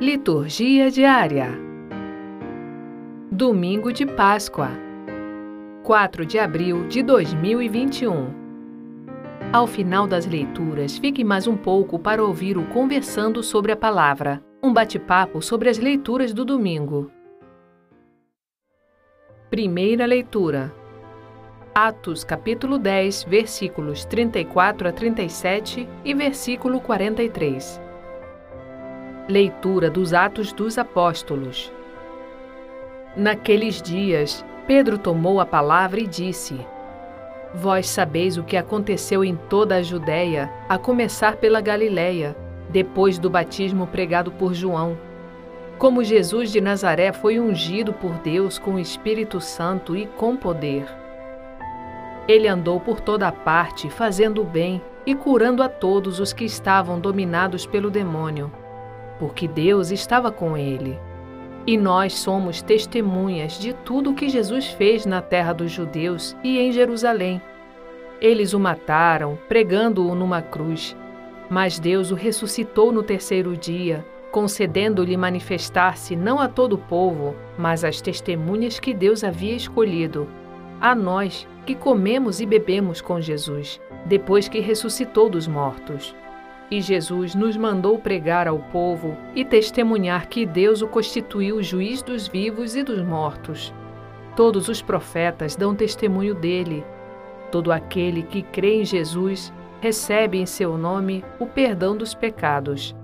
Liturgia diária. Domingo de Páscoa, 4 de abril de 2021. Ao final das leituras, fique mais um pouco para ouvir o Conversando sobre a Palavra, um bate-papo sobre as leituras do domingo. Primeira leitura. Atos capítulo 10, versículos 34 a 37 e versículo 43. Leitura dos Atos dos Apóstolos. Naqueles dias, Pedro tomou a palavra e disse: Vós sabeis o que aconteceu em toda a Judéia, a começar pela Galiléia, depois do batismo pregado por João. Como Jesus de Nazaré foi ungido por Deus com o Espírito Santo e com poder. Ele andou por toda a parte, fazendo o bem e curando a todos os que estavam dominados pelo demônio porque Deus estava com ele. E nós somos testemunhas de tudo o que Jesus fez na terra dos judeus e em Jerusalém. Eles o mataram, pregando-o numa cruz, mas Deus o ressuscitou no terceiro dia, concedendo-lhe manifestar-se não a todo o povo, mas às testemunhas que Deus havia escolhido, a nós que comemos e bebemos com Jesus, depois que ressuscitou dos mortos. E Jesus nos mandou pregar ao povo e testemunhar que Deus o constituiu juiz dos vivos e dos mortos. Todos os profetas dão testemunho dele. Todo aquele que crê em Jesus recebe em seu nome o perdão dos pecados.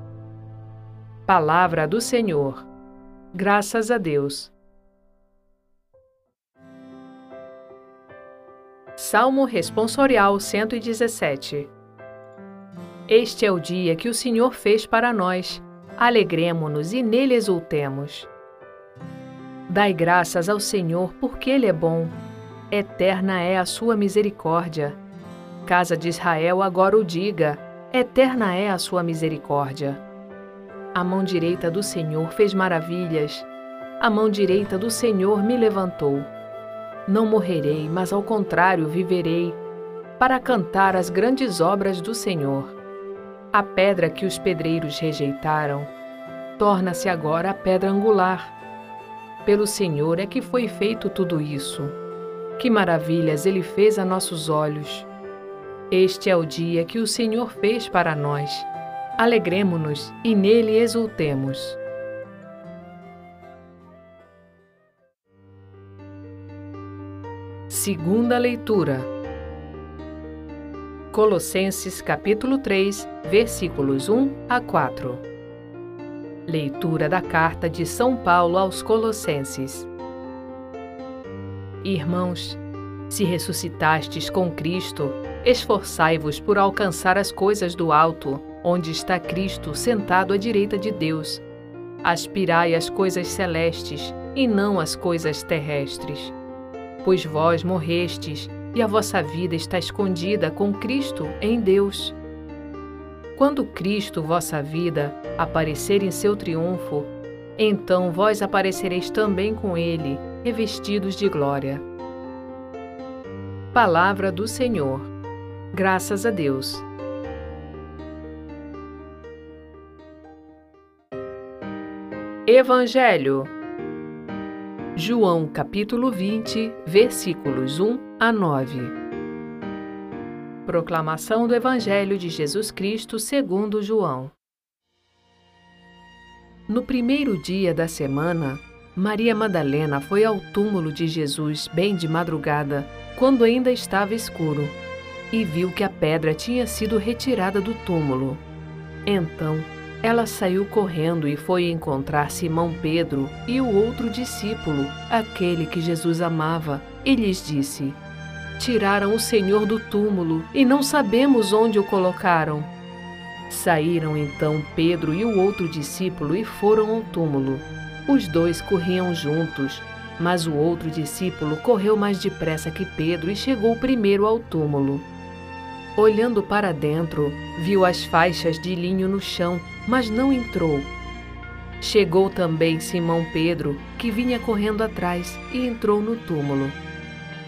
Palavra do Senhor. Graças a Deus. Salmo Responsorial 117 este é o dia que o Senhor fez para nós. Alegremo-nos e nele exultemos. Dai graças ao Senhor, porque Ele é bom. Eterna é a sua misericórdia. Casa de Israel, agora o diga: eterna é a sua misericórdia. A mão direita do Senhor fez maravilhas. A mão direita do Senhor me levantou. Não morrerei, mas ao contrário viverei, para cantar as grandes obras do Senhor. A pedra que os pedreiros rejeitaram torna-se agora a pedra angular. Pelo Senhor é que foi feito tudo isso. Que maravilhas Ele fez a nossos olhos. Este é o dia que o Senhor fez para nós. Alegremo-nos e nele exultemos. Segunda leitura. Colossenses capítulo 3, versículos 1 a 4. Leitura da carta de São Paulo aos Colossenses. Irmãos, se ressuscitastes com Cristo, esforçai-vos por alcançar as coisas do alto, onde está Cristo sentado à direita de Deus. Aspirai às coisas celestes e não às coisas terrestres. Pois vós morrestes e a vossa vida está escondida com Cristo em Deus. Quando Cristo, vossa vida, aparecer em seu triunfo, então vós aparecereis também com Ele, revestidos de glória. Palavra do Senhor. Graças a Deus. Evangelho João capítulo 20, versículos 1 a 9. Proclamação do Evangelho de Jesus Cristo segundo João. No primeiro dia da semana, Maria Madalena foi ao túmulo de Jesus bem de madrugada, quando ainda estava escuro, e viu que a pedra tinha sido retirada do túmulo. Então, ela saiu correndo e foi encontrar Simão Pedro e o outro discípulo, aquele que Jesus amava, e lhes disse: Tiraram o Senhor do túmulo e não sabemos onde o colocaram. Saíram então Pedro e o outro discípulo e foram ao túmulo. Os dois corriam juntos, mas o outro discípulo correu mais depressa que Pedro e chegou primeiro ao túmulo. Olhando para dentro, viu as faixas de linho no chão, mas não entrou. Chegou também Simão Pedro, que vinha correndo atrás, e entrou no túmulo.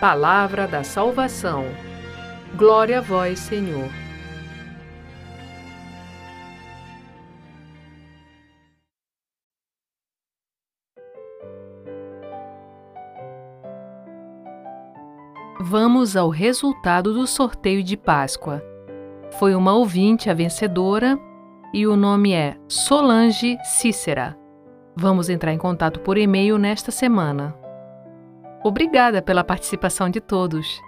Palavra da Salvação. Glória a vós, Senhor. Vamos ao resultado do sorteio de Páscoa. Foi uma ouvinte a vencedora e o nome é Solange Cícera. Vamos entrar em contato por e-mail nesta semana. Obrigada pela participação de todos.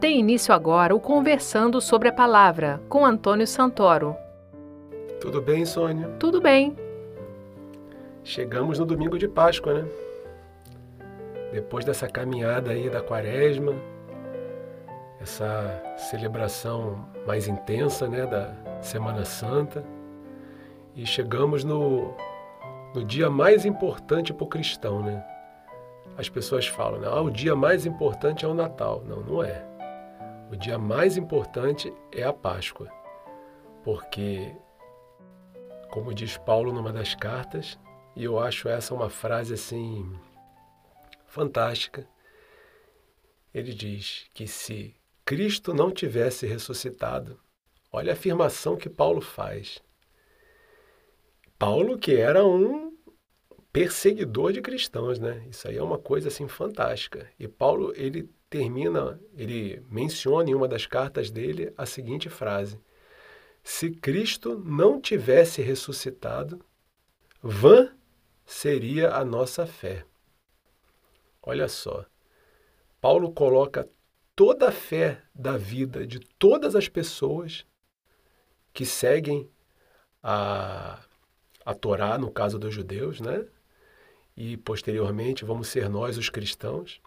Tem início agora o Conversando sobre a Palavra, com Antônio Santoro. Tudo bem, Sônia? Tudo bem. Chegamos no domingo de Páscoa, né? Depois dessa caminhada aí da quaresma, essa celebração mais intensa, né, da Semana Santa, e chegamos no, no dia mais importante para o cristão, né? As pessoas falam, né? ah, o dia mais importante é o Natal. Não, não é. O dia mais importante é a Páscoa, porque, como diz Paulo numa das cartas, e eu acho essa uma frase assim fantástica, ele diz que se Cristo não tivesse ressuscitado, olha a afirmação que Paulo faz. Paulo que era um perseguidor de cristãos, né? Isso aí é uma coisa assim fantástica. E Paulo ele termina, ele menciona em uma das cartas dele a seguinte frase: Se Cristo não tivesse ressuscitado, vã seria a nossa fé. Olha só. Paulo coloca toda a fé da vida de todas as pessoas que seguem a, a Torá, no caso dos judeus, né? E posteriormente vamos ser nós os cristãos.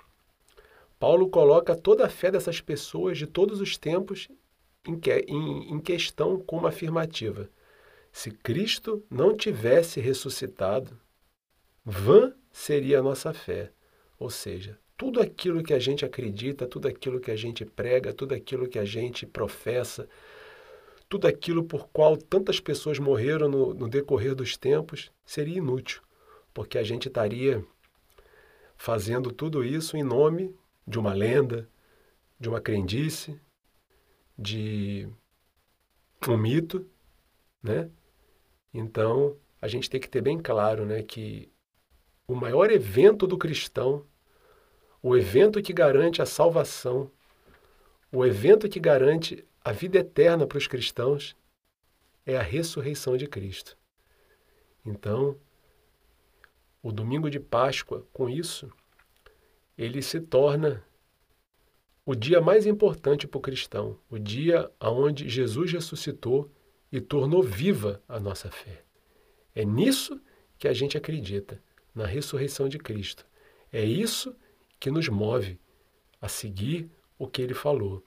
Paulo coloca toda a fé dessas pessoas de todos os tempos em, que, em, em questão com uma afirmativa. Se Cristo não tivesse ressuscitado, vã seria a nossa fé. Ou seja, tudo aquilo que a gente acredita, tudo aquilo que a gente prega, tudo aquilo que a gente professa, tudo aquilo por qual tantas pessoas morreram no, no decorrer dos tempos, seria inútil, porque a gente estaria fazendo tudo isso em nome de uma lenda, de uma crendice, de um mito, né? Então, a gente tem que ter bem claro, né, que o maior evento do cristão, o evento que garante a salvação, o evento que garante a vida eterna para os cristãos é a ressurreição de Cristo. Então, o domingo de Páscoa, com isso, ele se torna o dia mais importante para o cristão, o dia onde Jesus ressuscitou e tornou viva a nossa fé. É nisso que a gente acredita, na ressurreição de Cristo. É isso que nos move a seguir o que ele falou.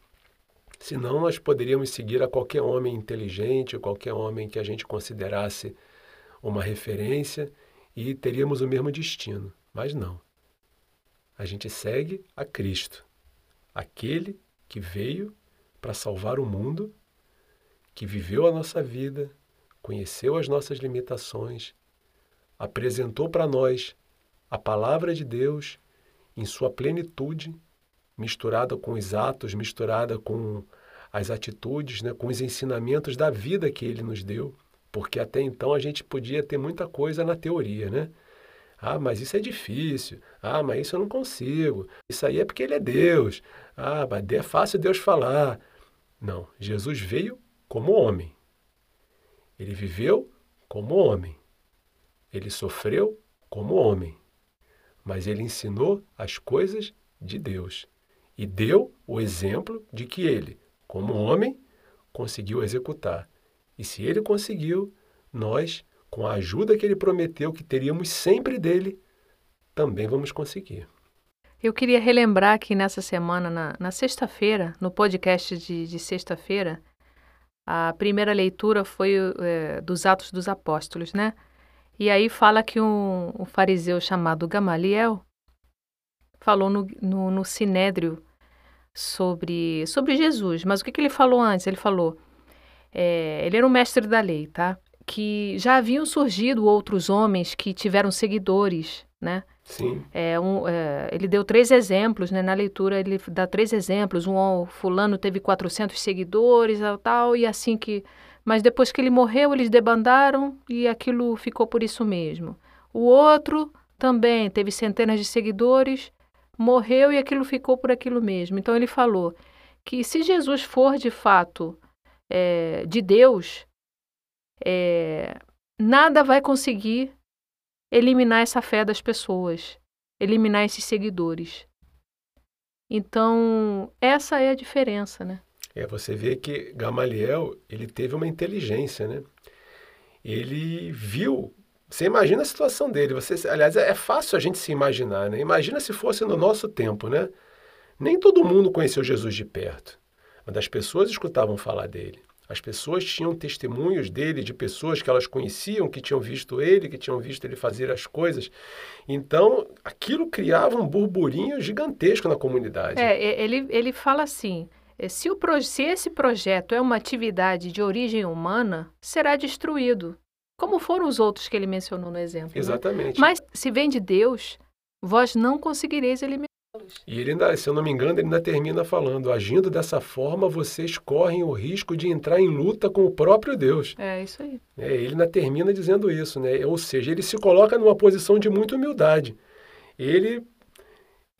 Senão nós poderíamos seguir a qualquer homem inteligente, qualquer homem que a gente considerasse uma referência e teríamos o mesmo destino. Mas não a gente segue a Cristo, aquele que veio para salvar o mundo, que viveu a nossa vida, conheceu as nossas limitações, apresentou para nós a palavra de Deus em sua plenitude, misturada com os atos, misturada com as atitudes, né, com os ensinamentos da vida que ele nos deu, porque até então a gente podia ter muita coisa na teoria, né? Ah, mas isso é difícil. Ah, mas isso eu não consigo. Isso aí é porque ele é Deus. Ah, mas é fácil Deus falar. Não, Jesus veio como homem. Ele viveu como homem. Ele sofreu como homem. Mas ele ensinou as coisas de Deus e deu o exemplo de que ele, como homem, conseguiu executar. E se ele conseguiu, nós com a ajuda que ele prometeu que teríamos sempre dele, também vamos conseguir. Eu queria relembrar que nessa semana, na, na sexta-feira, no podcast de, de sexta-feira, a primeira leitura foi é, dos Atos dos Apóstolos, né? E aí fala que um, um fariseu chamado Gamaliel falou no, no, no Sinédrio sobre, sobre Jesus. Mas o que, que ele falou antes? Ele falou, é, ele era um mestre da lei, tá? Que já haviam surgido outros homens que tiveram seguidores, né? Sim. É, um, é, ele deu três exemplos, né? Na leitura ele dá três exemplos. Um fulano teve 400 seguidores tal, e assim que... Mas depois que ele morreu, eles debandaram e aquilo ficou por isso mesmo. O outro também teve centenas de seguidores, morreu e aquilo ficou por aquilo mesmo. Então ele falou que se Jesus for de fato é, de Deus, é, nada vai conseguir eliminar essa fé das pessoas, eliminar esses seguidores. Então, essa é a diferença, né? É, você vê que Gamaliel, ele teve uma inteligência, né? Ele viu você imagina a situação dele. Você, aliás, é fácil a gente se imaginar, né? Imagina se fosse no nosso tempo, né? Nem todo mundo conheceu Jesus de perto, mas as pessoas escutavam falar dele. As pessoas tinham testemunhos dele, de pessoas que elas conheciam, que tinham visto ele, que tinham visto ele fazer as coisas. Então, aquilo criava um burburinho gigantesco na comunidade. É, ele, ele fala assim: se, o, se esse projeto é uma atividade de origem humana, será destruído, como foram os outros que ele mencionou no exemplo. Né? Exatamente. Né? Mas se vem de Deus, vós não conseguireis eliminar. E ele ainda, se eu não me engano, ele ainda termina falando: agindo dessa forma, vocês correm o risco de entrar em luta com o próprio Deus. É isso aí. É, ele ainda termina dizendo isso, né? Ou seja, ele se coloca numa posição de muita humildade. Ele,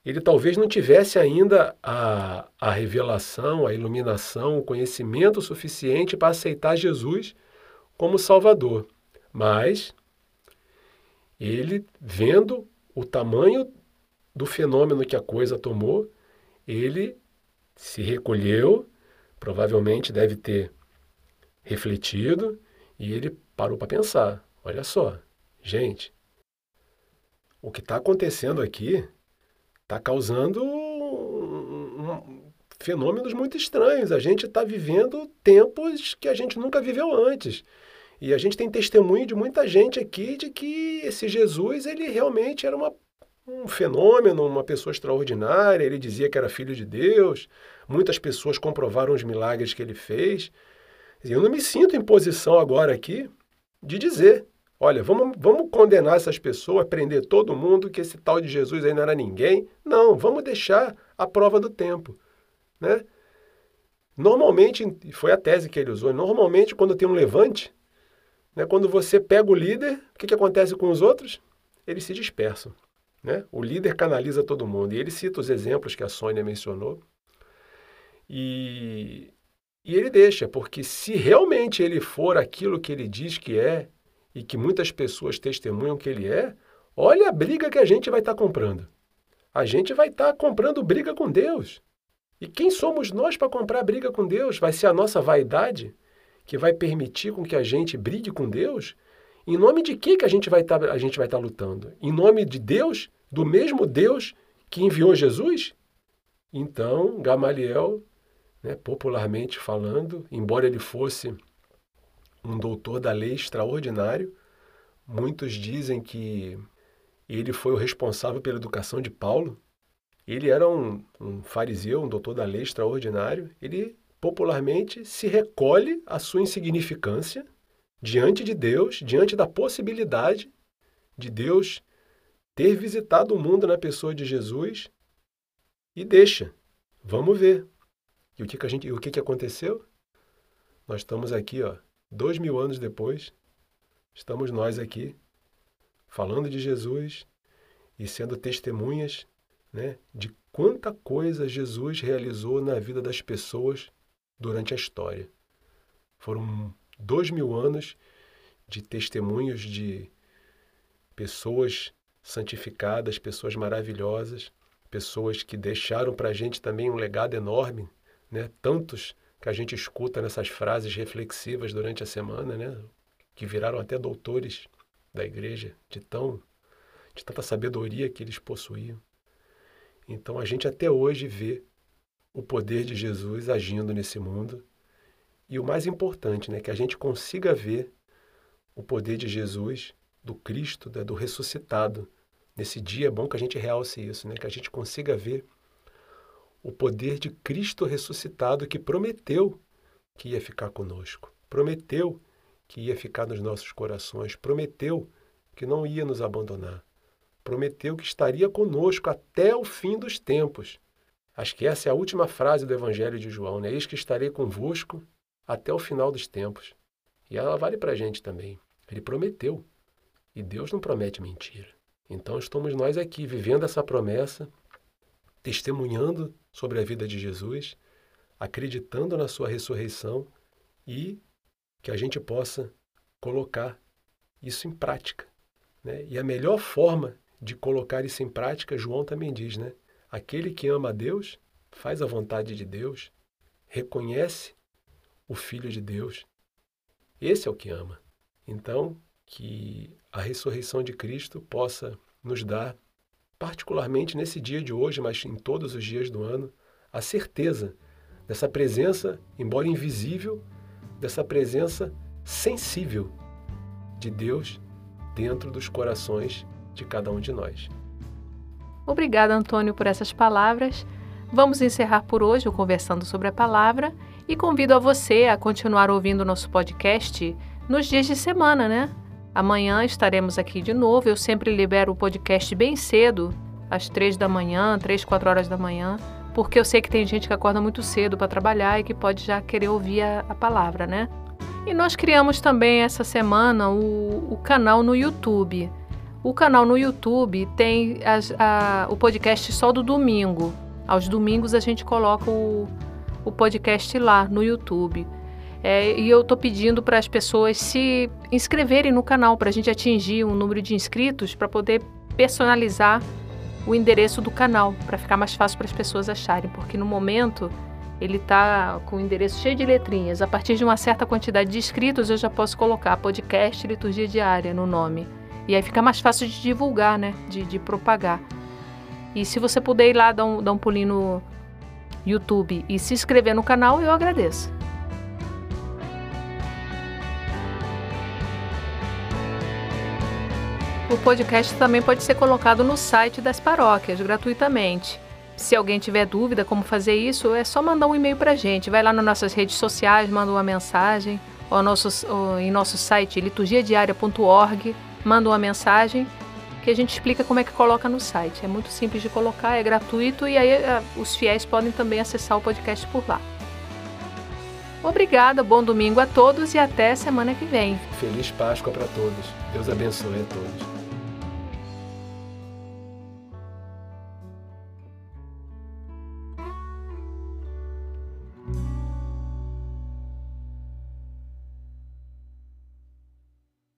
ele talvez não tivesse ainda a, a revelação, a iluminação, o conhecimento suficiente para aceitar Jesus como Salvador. Mas ele, vendo o tamanho do fenômeno que a coisa tomou, ele se recolheu, provavelmente deve ter refletido, e ele parou para pensar: olha só, gente, o que está acontecendo aqui está causando fenômenos muito estranhos. A gente está vivendo tempos que a gente nunca viveu antes. E a gente tem testemunho de muita gente aqui de que esse Jesus, ele realmente era uma um fenômeno, uma pessoa extraordinária, ele dizia que era filho de Deus, muitas pessoas comprovaram os milagres que ele fez. Eu não me sinto em posição agora aqui de dizer, olha, vamos, vamos condenar essas pessoas, prender todo mundo que esse tal de Jesus aí não era ninguém. Não, vamos deixar a prova do tempo, né? Normalmente, foi a tese que ele usou, normalmente quando tem um levante, né, quando você pega o líder, o que, que acontece com os outros? Eles se dispersam. Né? O líder canaliza todo mundo. E ele cita os exemplos que a Sônia mencionou. E, e ele deixa, porque se realmente ele for aquilo que ele diz que é, e que muitas pessoas testemunham que ele é, olha a briga que a gente vai estar tá comprando. A gente vai estar tá comprando briga com Deus. E quem somos nós para comprar briga com Deus? Vai ser a nossa vaidade que vai permitir com que a gente brigue com Deus? Em nome de que, que a gente vai estar tá, a gente vai estar tá lutando? Em nome de Deus, do mesmo Deus que enviou Jesus? Então, Gamaliel, né, popularmente falando, embora ele fosse um doutor da lei extraordinário, muitos dizem que ele foi o responsável pela educação de Paulo. Ele era um, um fariseu, um doutor da lei extraordinário. Ele popularmente se recolhe à sua insignificância diante de Deus, diante da possibilidade de Deus ter visitado o mundo na pessoa de Jesus e deixa. Vamos ver. E o que, que, a gente, o que, que aconteceu? Nós estamos aqui, ó, dois mil anos depois, estamos nós aqui falando de Jesus e sendo testemunhas né, de quanta coisa Jesus realizou na vida das pessoas durante a história. Foram dois mil anos de testemunhos de pessoas santificadas, pessoas maravilhosas, pessoas que deixaram para a gente também um legado enorme, né? Tantos que a gente escuta nessas frases reflexivas durante a semana, né? Que viraram até doutores da igreja, de tão de tanta sabedoria que eles possuíam. Então a gente até hoje vê o poder de Jesus agindo nesse mundo. E o mais importante, né, que a gente consiga ver o poder de Jesus, do Cristo, né, do ressuscitado. Nesse dia é bom que a gente realce isso, né, que a gente consiga ver o poder de Cristo ressuscitado que prometeu que ia ficar conosco, prometeu que ia ficar nos nossos corações, prometeu que não ia nos abandonar, prometeu que estaria conosco até o fim dos tempos. Acho que essa é a última frase do Evangelho de João, né? Eis que estarei convosco até o final dos tempos. E ela vale para a gente também. Ele prometeu. E Deus não promete mentira. Então estamos nós aqui vivendo essa promessa, testemunhando sobre a vida de Jesus, acreditando na sua ressurreição e que a gente possa colocar isso em prática. Né? E a melhor forma de colocar isso em prática, João também diz, né? Aquele que ama a Deus faz a vontade de Deus, reconhece o Filho de Deus. Esse é o que ama. Então, que a ressurreição de Cristo possa nos dar, particularmente nesse dia de hoje, mas em todos os dias do ano, a certeza dessa presença, embora invisível, dessa presença sensível de Deus dentro dos corações de cada um de nós. Obrigada, Antônio, por essas palavras. Vamos encerrar por hoje o Conversando sobre a Palavra e convido a você a continuar ouvindo nosso podcast nos dias de semana, né? Amanhã estaremos aqui de novo. Eu sempre libero o podcast bem cedo, às três da manhã, três, quatro horas da manhã, porque eu sei que tem gente que acorda muito cedo para trabalhar e que pode já querer ouvir a, a palavra, né? E nós criamos também essa semana o, o canal no YouTube. O canal no YouTube tem as, a, o podcast só do domingo. Aos domingos a gente coloca o, o podcast lá no YouTube. É, e eu estou pedindo para as pessoas se inscreverem no canal para a gente atingir um número de inscritos para poder personalizar o endereço do canal para ficar mais fácil para as pessoas acharem, porque no momento ele está com o endereço cheio de letrinhas. A partir de uma certa quantidade de inscritos eu já posso colocar podcast liturgia diária no nome. E aí fica mais fácil de divulgar, né? De, de propagar. E se você puder ir lá dar um, dar um pulinho no YouTube e se inscrever no canal, eu agradeço. O podcast também pode ser colocado no site das paróquias gratuitamente. Se alguém tiver dúvida como fazer isso, é só mandar um e-mail para a gente. Vai lá nas nossas redes sociais, manda uma mensagem, ou, ou em nosso site liturgiadiaria.org manda uma mensagem que a gente explica como é que coloca no site. É muito simples de colocar, é gratuito e aí é, os fiéis podem também acessar o podcast por lá. Obrigada, bom domingo a todos e até semana que vem. Feliz Páscoa para todos. Deus abençoe a todos.